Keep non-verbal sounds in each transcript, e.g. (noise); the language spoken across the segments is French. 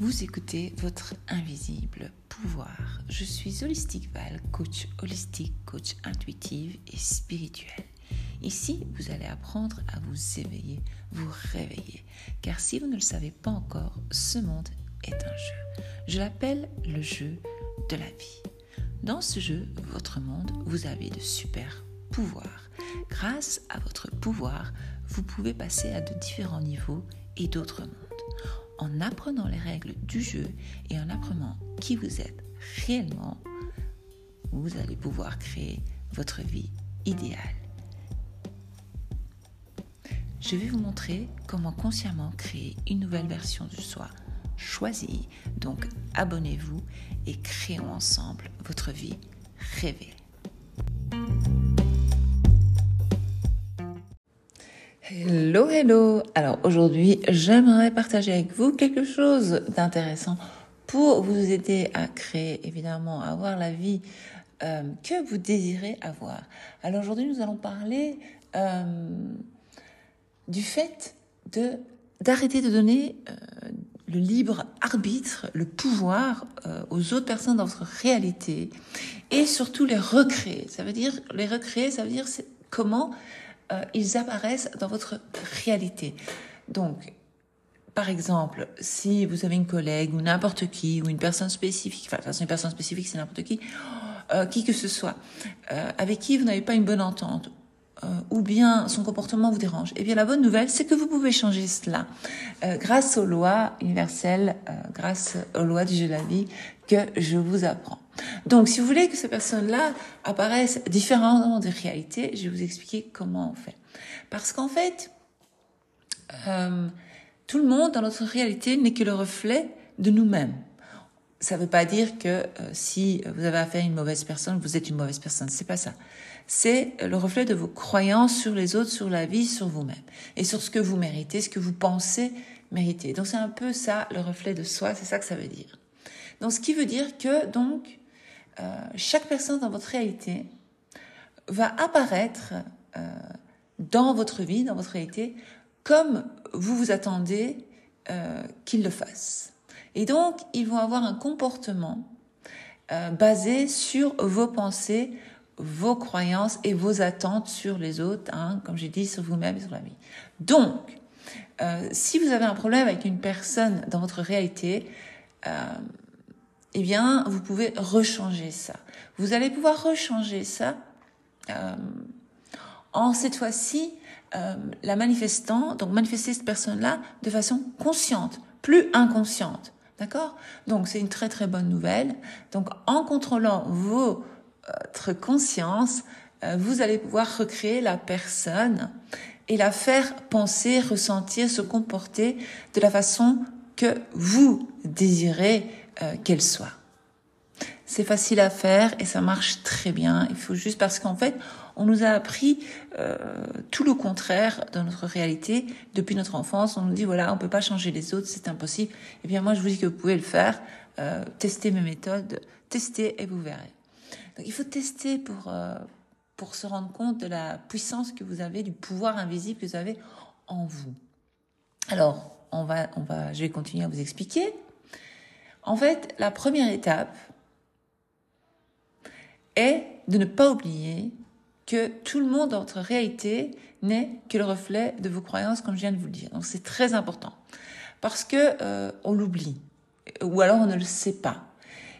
Vous écoutez votre invisible pouvoir. Je suis Holistic Val, coach holistique, coach intuitive et spirituel. Ici, vous allez apprendre à vous éveiller, vous réveiller. Car si vous ne le savez pas encore, ce monde est un jeu. Je l'appelle le jeu de la vie. Dans ce jeu, votre monde, vous avez de super pouvoirs. Grâce à votre pouvoir, vous pouvez passer à de différents niveaux et d'autres mondes en apprenant les règles du jeu et en apprenant qui vous êtes réellement, vous allez pouvoir créer votre vie idéale. Je vais vous montrer comment consciemment créer une nouvelle version de soi choisie. Donc abonnez-vous et créons ensemble votre vie rêvée. Hello, hello. Alors aujourd'hui, j'aimerais partager avec vous quelque chose d'intéressant pour vous aider à créer, évidemment, à avoir la vie euh, que vous désirez avoir. Alors aujourd'hui, nous allons parler euh, du fait de d'arrêter de donner euh, le libre arbitre, le pouvoir aux autres personnes dans votre réalité et surtout les recréer. Ça veut dire les recréer, ça veut dire comment euh, ils apparaissent dans votre réalité. Donc, par exemple, si vous avez une collègue ou n'importe qui ou une personne spécifique, enfin, une personne spécifique, c'est n'importe qui, euh, qui que ce soit, euh, avec qui vous n'avez pas une bonne entente, ou bien son comportement vous dérange, eh bien la bonne nouvelle, c'est que vous pouvez changer cela grâce aux lois universelles, grâce aux lois du jeu de la vie que je vous apprends. Donc, si vous voulez que ces personnes-là apparaissent différemment des réalités, je vais vous expliquer comment on fait. Parce qu'en fait, euh, tout le monde dans notre réalité n'est que le reflet de nous-mêmes. Ça ne veut pas dire que euh, si vous avez affaire à une mauvaise personne, vous êtes une mauvaise personne. C'est pas ça. C'est le reflet de vos croyances sur les autres, sur la vie, sur vous-même et sur ce que vous méritez, ce que vous pensez mériter. Donc c'est un peu ça, le reflet de soi. C'est ça que ça veut dire. Donc ce qui veut dire que donc euh, chaque personne dans votre réalité va apparaître euh, dans votre vie, dans votre réalité, comme vous vous attendez euh, qu'il le fasse. Et donc, ils vont avoir un comportement basé sur vos pensées, vos croyances et vos attentes sur les autres, hein, comme j'ai dit, sur vous-même et sur la vie. Donc, si vous avez un problème avec une personne dans votre réalité, eh bien, vous pouvez rechanger ça. Vous allez pouvoir rechanger ça euh, en cette fois-ci euh, la manifestant, donc manifester cette personne-là de façon consciente, plus inconsciente. D'accord? Donc c'est une très très bonne nouvelle. Donc en contrôlant votre conscience, euh, vous allez pouvoir recréer la personne et la faire penser, ressentir, se comporter de la façon que vous désirez euh, qu'elle soit. C'est facile à faire et ça marche très bien. Il faut juste parce qu'en fait, on nous a appris euh, tout le contraire dans notre réalité depuis notre enfance. On nous dit voilà, on peut pas changer les autres, c'est impossible. Eh bien moi, je vous dis que vous pouvez le faire. Testez mes méthodes, testez et vous verrez. Donc il faut tester pour euh, pour se rendre compte de la puissance que vous avez, du pouvoir invisible que vous avez en vous. Alors on va on va, je vais continuer à vous expliquer. En fait, la première étape est de ne pas oublier que tout le monde dans votre réalité n'est que le reflet de vos croyances, comme je viens de vous le dire. Donc c'est très important parce que euh, on l'oublie ou alors on ne le sait pas.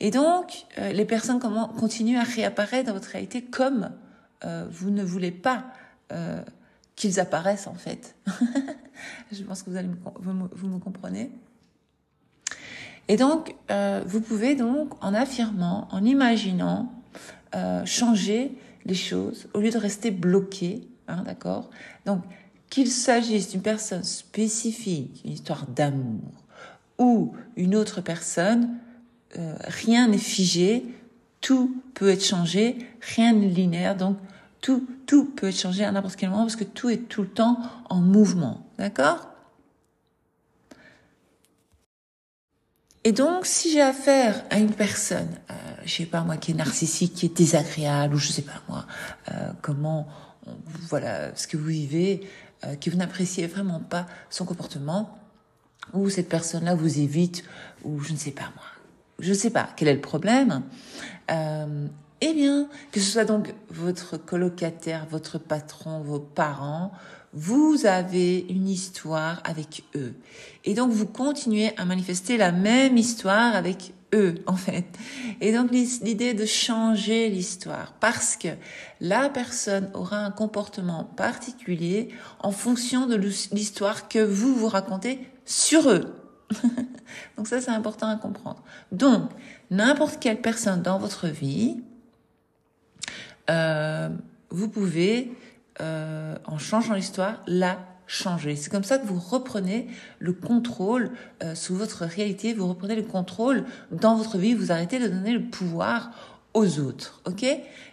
Et donc euh, les personnes continuent à réapparaître dans votre réalité comme euh, vous ne voulez pas qu'ils apparaissent en fait. (laughs) je pense que vous allez vous me comprenez. Et donc, euh, vous pouvez donc, en affirmant, en imaginant, euh, changer les choses au lieu de rester bloqué, hein, d'accord? Donc, qu'il s'agisse d'une personne spécifique, une histoire d'amour, ou une autre personne, euh, rien n'est figé, tout peut être changé, rien n'est linéaire, donc tout, tout peut être changé à n'importe quel moment parce que tout est tout le temps en mouvement, d'accord? Et donc, si j'ai affaire à une personne, euh, je sais pas moi, qui est narcissique, qui est désagréable, ou je sais pas moi, euh, comment, voilà, ce que vous vivez, euh, que vous n'appréciez vraiment pas son comportement, ou cette personne-là vous évite, ou je ne sais pas moi, je ne sais pas quel est le problème. Euh, eh bien, que ce soit donc votre colocataire, votre patron, vos parents, vous avez une histoire avec eux. Et donc, vous continuez à manifester la même histoire avec eux, (laughs) en fait. Et donc, l'idée de changer l'histoire, parce que la personne aura un comportement particulier en fonction de l'histoire que vous vous racontez sur eux. (laughs) donc ça, c'est important à comprendre. Donc, n'importe quelle personne dans votre vie, euh, vous pouvez, euh, en changeant l'histoire, la changer. C'est comme ça que vous reprenez le contrôle euh, sous votre réalité, vous reprenez le contrôle dans votre vie, vous arrêtez de donner le pouvoir aux autres. Ok?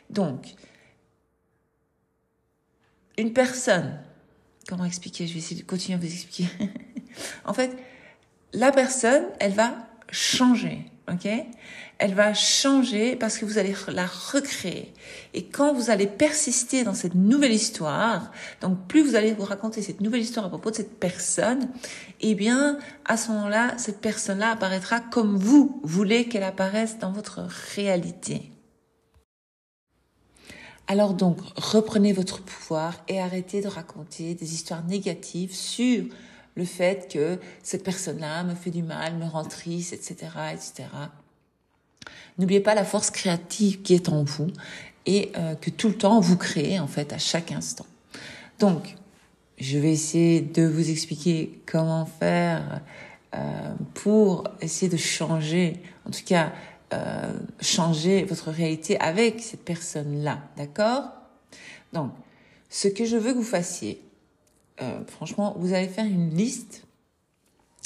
Donc, une personne, comment expliquer? Je vais essayer de continuer à vous expliquer. (laughs) en fait, la personne, elle va changer ok? Elle va changer parce que vous allez la recréer. Et quand vous allez persister dans cette nouvelle histoire, donc plus vous allez vous raconter cette nouvelle histoire à propos de cette personne, eh bien, à ce moment-là, cette personne-là apparaîtra comme vous voulez qu'elle apparaisse dans votre réalité. Alors donc, reprenez votre pouvoir et arrêtez de raconter des histoires négatives sur le fait que cette personne-là me fait du mal, me rend triste, etc., etc. N'oubliez pas la force créative qui est en vous et euh, que tout le temps vous créez en fait à chaque instant. Donc, je vais essayer de vous expliquer comment faire euh, pour essayer de changer, en tout cas euh, changer votre réalité avec cette personne-là, d'accord? Donc, ce que je veux que vous fassiez, euh, franchement, vous allez faire une liste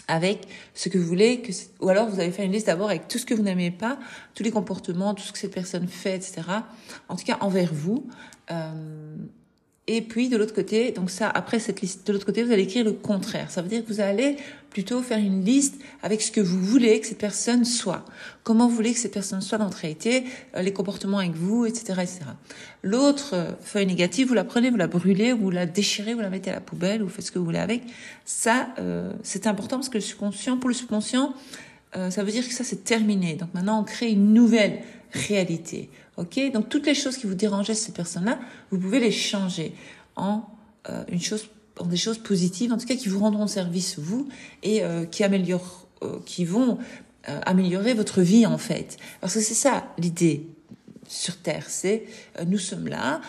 avec ce que vous voulez, ou alors vous allez faire une liste d'abord avec tout ce que vous n'aimez pas, tous les comportements, tout ce que cette personne fait, etc. En tout cas, envers vous. Euh, et puis de l'autre côté, donc ça, après cette liste, de l'autre côté, vous allez écrire le contraire. Ça veut dire que vous allez plutôt faire une liste avec ce que vous voulez que cette personne soit. Comment vous voulez que cette personne soit dans votre réalité, euh, les comportements avec vous, etc., etc. L'autre euh, feuille négative, vous la prenez, vous la brûlez, vous la déchirez, vous la mettez à la poubelle, vous faites ce que vous voulez avec. Ça, euh, c'est important parce que le subconscient, pour le subconscient, ça veut dire que ça c'est terminé. Donc maintenant, on crée une nouvelle réalité. Donc toutes les choses qui vous dérangeaient cette personne-là, vous pouvez les changer en euh, une chose, en des choses positives, en tout cas qui vous rendront service vous et euh, qui améliorent, euh, qui vont améliorer votre vie en fait. Parce que c'est ça l'idée sur Terre, c'est nous sommes là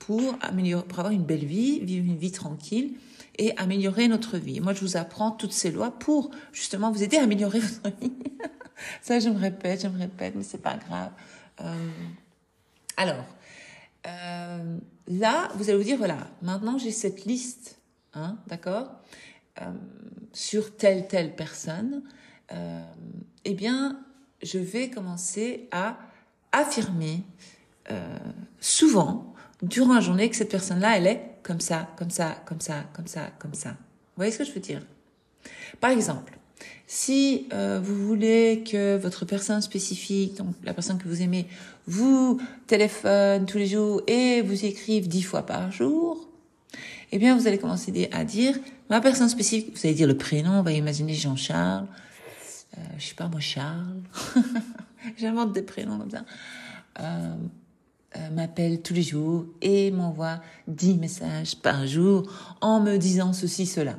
pour améliorer, pour avoir une belle vie, vivre une vie tranquille et améliorer notre vie. Moi, je vous apprends toutes ces lois pour justement vous aider à améliorer (laughs) votre vie. Ça, je me répète, je me répète, mais c'est pas grave. Alors, euh, là, vous allez vous dire, voilà, maintenant j'ai cette liste, hein, d'accord, euh, sur telle, telle personne. Euh, eh bien, je vais commencer à affirmer souvent, durant la journée, que cette personne-là, elle est comme ça, comme ça, comme ça, comme ça, comme ça. Vous voyez ce que je veux dire? Par exemple, si euh, vous voulez que votre personne spécifique, donc la personne que vous aimez, vous téléphone tous les jours et vous écrive dix fois par jour, eh bien vous allez commencer à dire ma personne spécifique. Vous allez dire le prénom. On va imaginer Jean-Charles. Euh, je sais pas moi Charles. (laughs) J'invente des prénoms comme ça. Euh, euh, m'appelle tous les jours et m'envoie dix messages par jour en me disant ceci, cela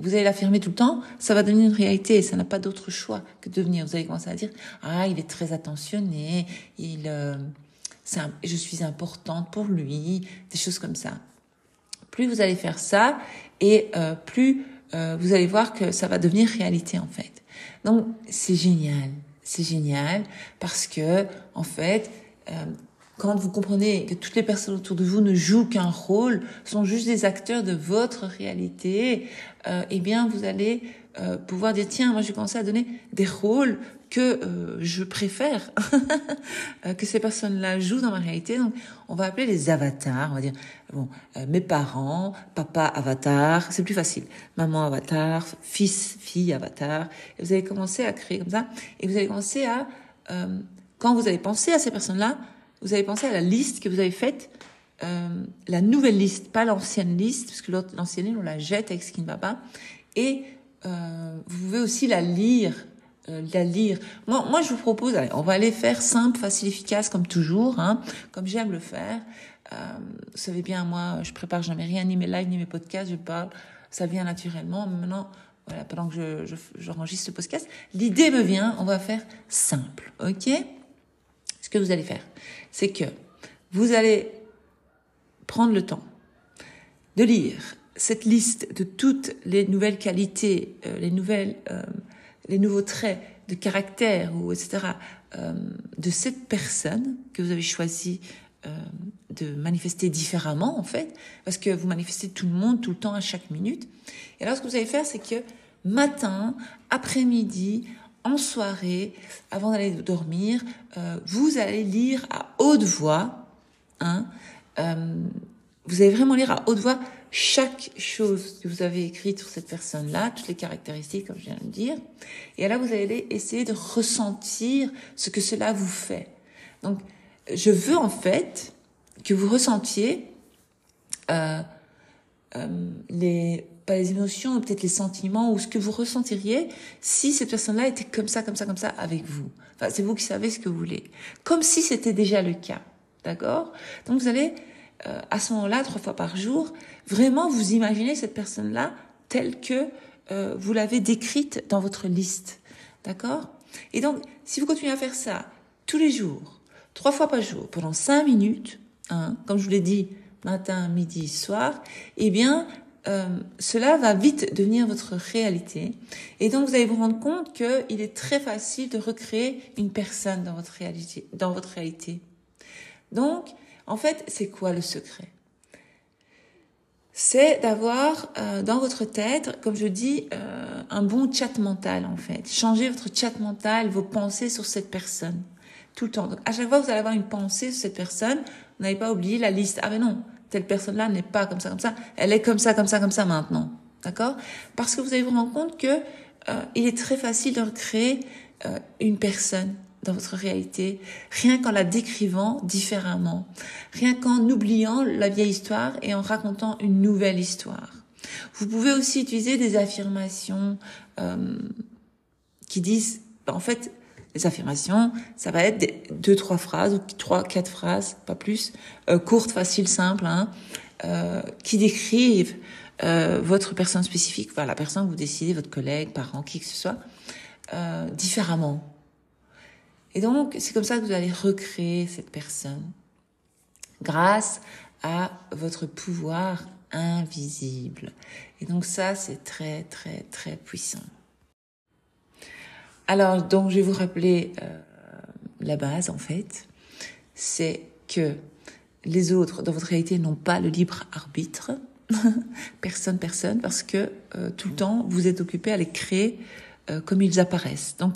vous allez l'affirmer tout le temps, ça va devenir une réalité. Ça n'a pas d'autre choix que de devenir. Vous allez commencer à dire ah il est très attentionné, il, euh, je suis importante pour lui, des choses comme ça. Plus vous allez faire ça, et euh, plus euh, vous allez voir que ça va devenir réalité en fait. Donc c'est génial, c'est génial parce que en fait quand vous comprenez que toutes les personnes autour de vous ne jouent qu'un rôle, sont juste des acteurs de votre réalité, euh, eh bien, vous allez euh, pouvoir dire tiens, moi, je vais commencer à donner des rôles que euh, je préfère (laughs) euh, que ces personnes-là jouent dans ma réalité. Donc, on va appeler les avatars. On va dire bon, euh, mes parents, papa avatar, c'est plus facile. Maman avatar, fils, fille avatar. Vous allez commencer à créer comme ça, et vous allez commencer à quand vous allez penser à ces personnes-là vous avez pensé à la liste que vous avez faite, euh, la nouvelle liste, pas l'ancienne liste, parce que l'ancienne liste, on la jette avec ce qui ne va pas. Et vous pouvez aussi la lire la lire. Moi, je vous propose, allez, on va aller faire simple, facile, efficace, comme toujours, hein, comme j'aime le faire. Euh, vous savez bien, moi, je prépare jamais rien, ni mes lives, ni mes podcasts, je parle, ça vient naturellement. Maintenant, pendant que je, j'enregistre ce podcast, l'idée me vient, on va faire simple, ok? Ce que vous allez faire, c'est que vous allez prendre le temps de lire cette liste de toutes les nouvelles qualités, euh, les nouvelles, euh, les nouveaux traits de caractère ou etc. Euh, de cette personne que vous avez choisi de manifester différemment en fait, parce que vous manifestez tout le monde tout le temps à chaque minute. Et alors ce que vous allez faire, c'est que matin, après-midi, en soirée, avant d'aller dormir, euh, vous allez lire à haute voix. Hein, euh, vous allez vraiment lire à haute voix chaque chose que vous avez écrite sur cette personne-là, toutes les caractéristiques, comme je viens de le dire. Et là, vous allez essayer de ressentir ce que cela vous fait. Donc, je veux en fait que vous ressentiez euh, les les émotions, peut-être les sentiments ou ce que vous ressentiriez si cette personne-là était comme ça, comme ça, comme ça avec vous. Enfin, c'est vous qui savez ce que vous voulez. Comme si c'était déjà le cas, d'accord? Donc vous allez euh, à ce moment-là, trois fois par jour, vraiment vous imaginez cette personne-là telle que euh, vous l'avez décrite dans votre liste, d'accord? Et donc, si vous continuez à faire ça tous les jours, trois fois par jour, pendant cinq minutes, hein, comme je vous l'ai dit, matin, midi, soir, eh bien, euh, cela va vite devenir votre réalité. Et donc, vous allez vous rendre compte qu'il est très facile de recréer une personne dans votre réalité. Dans votre réalité. Donc, en fait, c'est quoi le secret? C'est d'avoir euh, dans votre tête, comme je dis, euh, un bon chat mental, en fait. Changer votre chat mental, vos pensées sur cette personne tout le temps. Donc, à chaque fois vous allez avoir une pensée sur cette personne, vous n'avez pas oublié la liste. Ah mais non, telle personne-là n'est pas comme ça, comme ça. Elle est comme ça, comme ça, comme ça maintenant. D'accord? Parce que vous allez vous rendre compte que euh, il est très facile de recréer euh, une personne dans votre réalité, rien qu'en la décrivant différemment, rien qu'en oubliant la vieille histoire et en racontant une nouvelle histoire. Vous pouvez aussi utiliser des affirmations euh, qui disent, en fait, les affirmations, ça va être des, deux, trois phrases, ou trois, quatre phrases, pas plus, euh, courtes, faciles, simples, hein, euh, qui décrivent euh, votre personne spécifique, enfin la personne que vous décidez, votre collègue, parent, qui que ce soit, euh, différemment. Et donc, c'est comme ça que vous allez recréer cette personne grâce à votre pouvoir invisible. Et donc ça, c'est très, très, très puissant. Alors, donc, je vais vous rappeler euh, la base, en fait. C'est que les autres, dans votre réalité, n'ont pas le libre arbitre. (laughs) personne, personne, parce que euh, tout le temps, vous êtes occupé à les créer euh, comme ils apparaissent. Donc,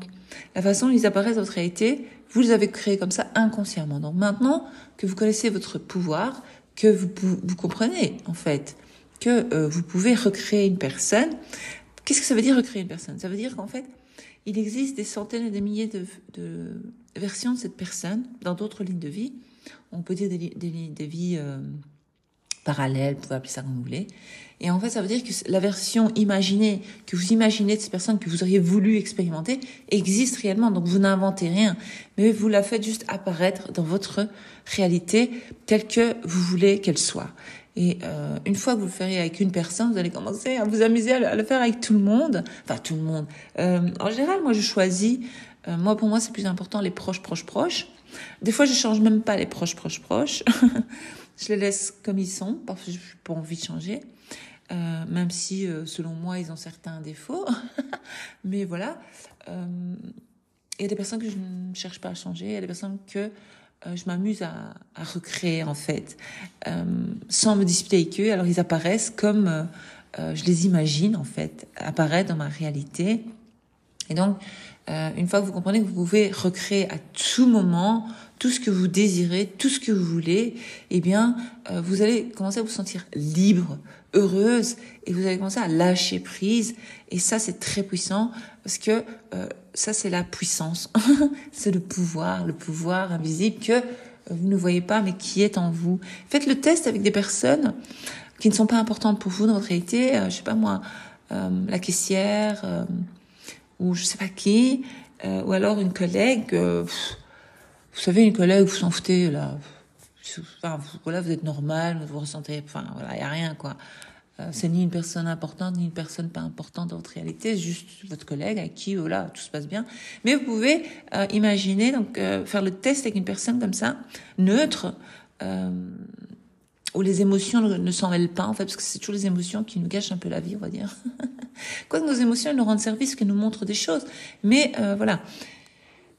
la façon dont ils apparaissent dans votre réalité, vous les avez créés comme ça inconsciemment. Donc, maintenant que vous connaissez votre pouvoir, que vous, vous comprenez, en fait, que vous pouvez recréer une personne, qu'est-ce que ça veut dire recréer une personne? Ça veut dire qu'en fait, il existe des centaines et des milliers de, de versions de cette personne dans d'autres lignes de vie. On peut dire des, lignes de vie euh, parallèles, vous pouvez appeler ça comme vous voulez. Et en fait, ça veut dire que la version imaginée, que vous imaginez de cette personne que vous auriez voulu expérimenter, existe réellement. Donc vous n'inventez rien, mais vous la faites juste apparaître dans votre réalité telle que vous voulez qu'elle soit. Et euh, une fois que vous le ferez avec une personne, vous allez commencer à vous amuser à le, faire avec tout le monde. Enfin, tout le monde. Euh, en général, moi, je choisis. Euh, moi, pour moi, c'est plus important les proches, proches, proches. Des fois, je change même pas les proches, proches, proches. (laughs) je les laisse comme ils sont parce que je n'ai pas envie de changer. Même si, selon moi, ils ont certains défauts. (laughs) Mais voilà. Il y a des personnes que je ne cherche pas à changer. Il y a des personnes que euh, je m'amuse à, recréer en fait, euh, sans me disputer avec eux. Alors ils apparaissent comme euh, je les imagine en fait, apparaître dans ma réalité. Et donc, une fois que vous comprenez que vous pouvez recréer à tout moment tout ce que vous désirez, tout ce que vous voulez, eh bien, vous allez commencer à vous sentir libre, heureuse, et vous allez commencer à lâcher prise. Et ça, c'est très puissant parce que ça c'est la puissance, (laughs) c'est le pouvoir, le pouvoir invisible que vous ne voyez pas mais qui est en vous. Faites le test avec des personnes qui ne sont pas importantes pour vous dans votre réalité, euh, je sais pas moi, la caissière ou je sais pas qui, ou alors une collègue. vous savez, une collègue, vous s'en foutez là. Enfin, voilà, vous êtes normal, vous ressentez, enfin voilà, il y a rien quoi. Euh, c'est ni une personne importante ni une personne pas importante dans votre réalité, juste votre collègue à qui voilà tout se passe bien. Mais vous pouvez euh, imaginer donc euh, faire le test avec une personne comme ça, neutre, où les émotions ne, s'en mêlent pas en fait, parce que c'est toujours les émotions qui nous gâchent un peu la vie, on va dire. (laughs) Quoique nos émotions elles nous rendent service, qu'elles nous montrent des choses, mais voilà.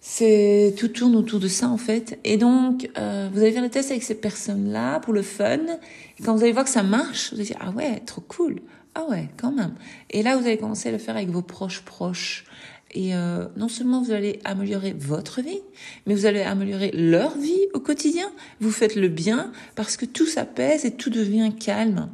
C'est tout tourne autour de ça en fait. Et donc, euh, vous allez faire le test avec ces personnes-là pour le fun. Et quand vous allez voir que ça marche, vous allez dire ah ouais, trop cool. Ah ouais, quand même. Et là, vous allez commencer à le faire avec vos proches proches. Et euh, non seulement vous allez améliorer votre vie, mais vous allez améliorer leur vie au quotidien. Vous faites le bien parce que tout s'apaise et tout devient calme.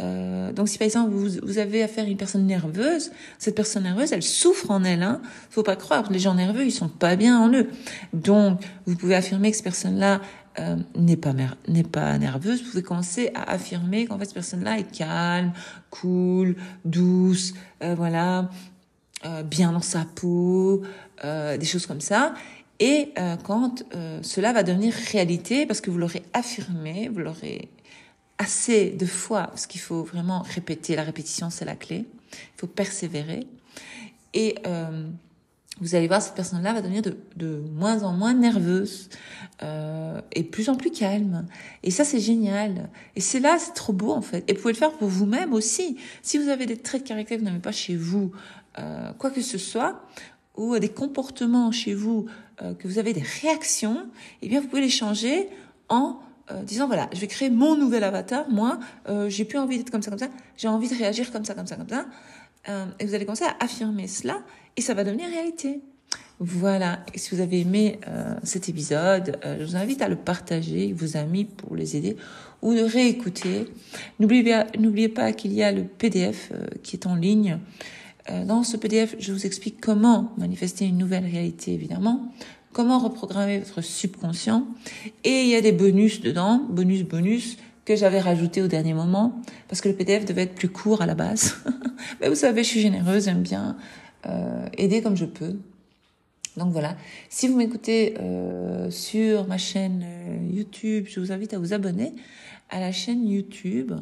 Euh, donc si par exemple vous, vous, avez affaire à une personne nerveuse, cette personne nerveuse, elle souffre en elle. Hein. Faut pas croire, les gens nerveux, ils sont pas bien en eux. Donc vous pouvez affirmer que cette personne-là euh, n'est pas n'est pas nerveuse. Vous pouvez commencer à affirmer qu'en fait cette personne-là est calme, cool, douce, euh, voilà, euh, bien dans sa peau, euh, des choses comme ça. Et euh, quand cela va devenir réalité, parce que vous l'aurez affirmé, vous l'aurez assez de fois, parce qu'il faut vraiment répéter, la répétition c'est la clé, il faut persévérer. Et vous allez voir, cette personne-là va devenir de, de, moins en moins nerveuse euh, et plus en plus calme. Et ça, c'est génial. Et c'est là, c'est trop beau en fait. Et vous pouvez le faire pour vous-même aussi. Si vous avez des traits de caractère que vous n'avez pas chez vous, euh, quoi que ce soit, ou des comportements chez vous, euh, que vous avez des réactions, eh bien, vous pouvez les changer en euh, disant voilà, je vais créer mon nouvel avatar. Moi, euh, j'ai plus envie d'être comme ça, comme ça. J'ai envie de réagir comme ça, comme ça, comme ça. Euh, et vous allez commencer à affirmer cela, et ça va devenir réalité. Voilà. Et si vous avez aimé euh, cet épisode, euh, je vous invite à le partager avec vos amis pour les aider ou de réécouter. N'oubliez pas qu'il y a le PDF qui est en ligne. dans ce PDF, je vous explique comment manifester une nouvelle réalité, évidemment, comment reprogrammer votre subconscient. Et il y a des bonus dedans, bonus, bonus, que j'avais rajouté au dernier moment, parce que le PDF devait être plus court à la base. (laughs) Mais vous savez, je suis généreuse, j'aime bien euh, aider comme je peux. Donc voilà, si vous m'écoutez euh, sur ma chaîne euh, YouTube, je vous invite à vous abonner à la chaîne YouTube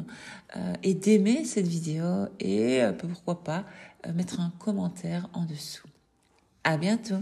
euh, et d'aimer cette vidéo et pourquoi pas mettre un commentaire en dessous. À bientôt